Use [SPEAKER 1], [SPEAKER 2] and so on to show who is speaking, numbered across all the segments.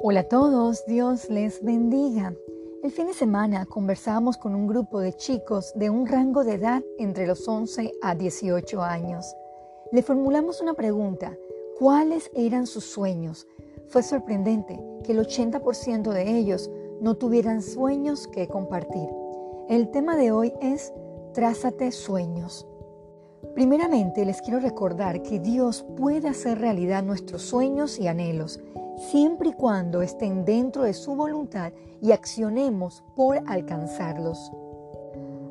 [SPEAKER 1] Hola a todos, Dios les bendiga. El fin de semana conversamos con un grupo de chicos de un rango de edad entre los 11 a 18 años. Le formulamos una pregunta, ¿cuáles eran sus sueños? Fue sorprendente que el 80% de ellos no tuvieran sueños que compartir. El tema de hoy es Trázate sueños. Primeramente les quiero recordar que Dios puede hacer realidad nuestros sueños y anhelos siempre y cuando estén dentro de su voluntad y accionemos por alcanzarlos.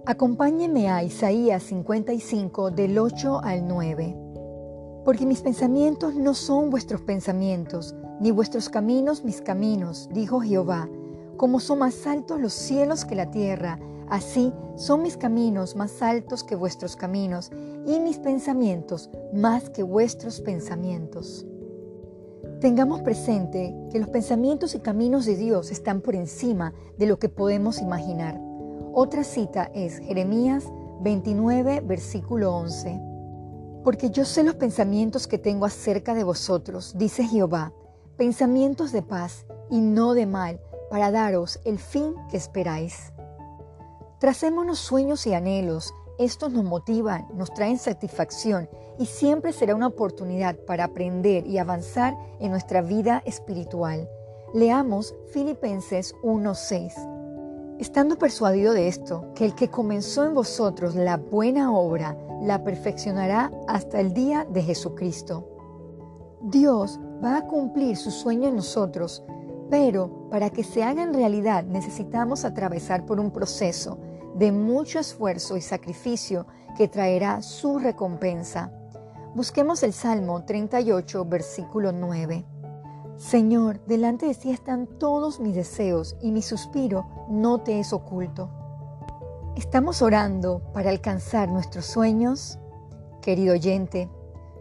[SPEAKER 1] Acompáñenme a Isaías 55 del 8 al 9. Porque mis pensamientos no son vuestros pensamientos, ni vuestros caminos mis caminos, dijo Jehová. Como son más altos los cielos que la tierra, así son mis caminos más altos que vuestros caminos, y mis pensamientos más que vuestros pensamientos. Tengamos presente que los pensamientos y caminos de Dios están por encima de lo que podemos imaginar. Otra cita es Jeremías 29, versículo 11. Porque yo sé los pensamientos que tengo acerca de vosotros, dice Jehová, pensamientos de paz y no de mal, para daros el fin que esperáis. Tracémonos sueños y anhelos estos nos motivan, nos traen satisfacción y siempre será una oportunidad para aprender y avanzar en nuestra vida espiritual. Leamos Filipenses 1:6. Estando persuadido de esto, que el que comenzó en vosotros la buena obra, la perfeccionará hasta el día de Jesucristo. Dios va a cumplir su sueño en nosotros, pero para que se haga en realidad necesitamos atravesar por un proceso de mucho esfuerzo y sacrificio que traerá su recompensa. Busquemos el Salmo 38, versículo 9. Señor, delante de ti están todos mis deseos y mi suspiro no te es oculto. ¿Estamos orando para alcanzar nuestros sueños? Querido oyente,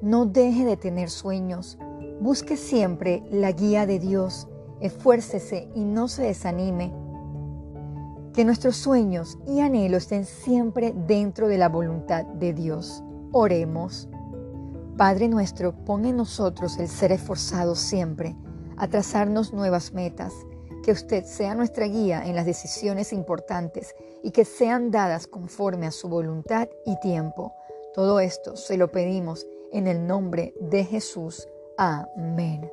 [SPEAKER 1] no deje de tener sueños. Busque siempre la guía de Dios. Esfuércese y no se desanime que nuestros sueños y anhelos estén siempre dentro de la voluntad de Dios. Oremos. Padre nuestro, pon en nosotros el ser esforzado siempre, a trazarnos nuevas metas, que usted sea nuestra guía en las decisiones importantes y que sean dadas conforme a su voluntad y tiempo. Todo esto se lo pedimos en el nombre de Jesús. Amén.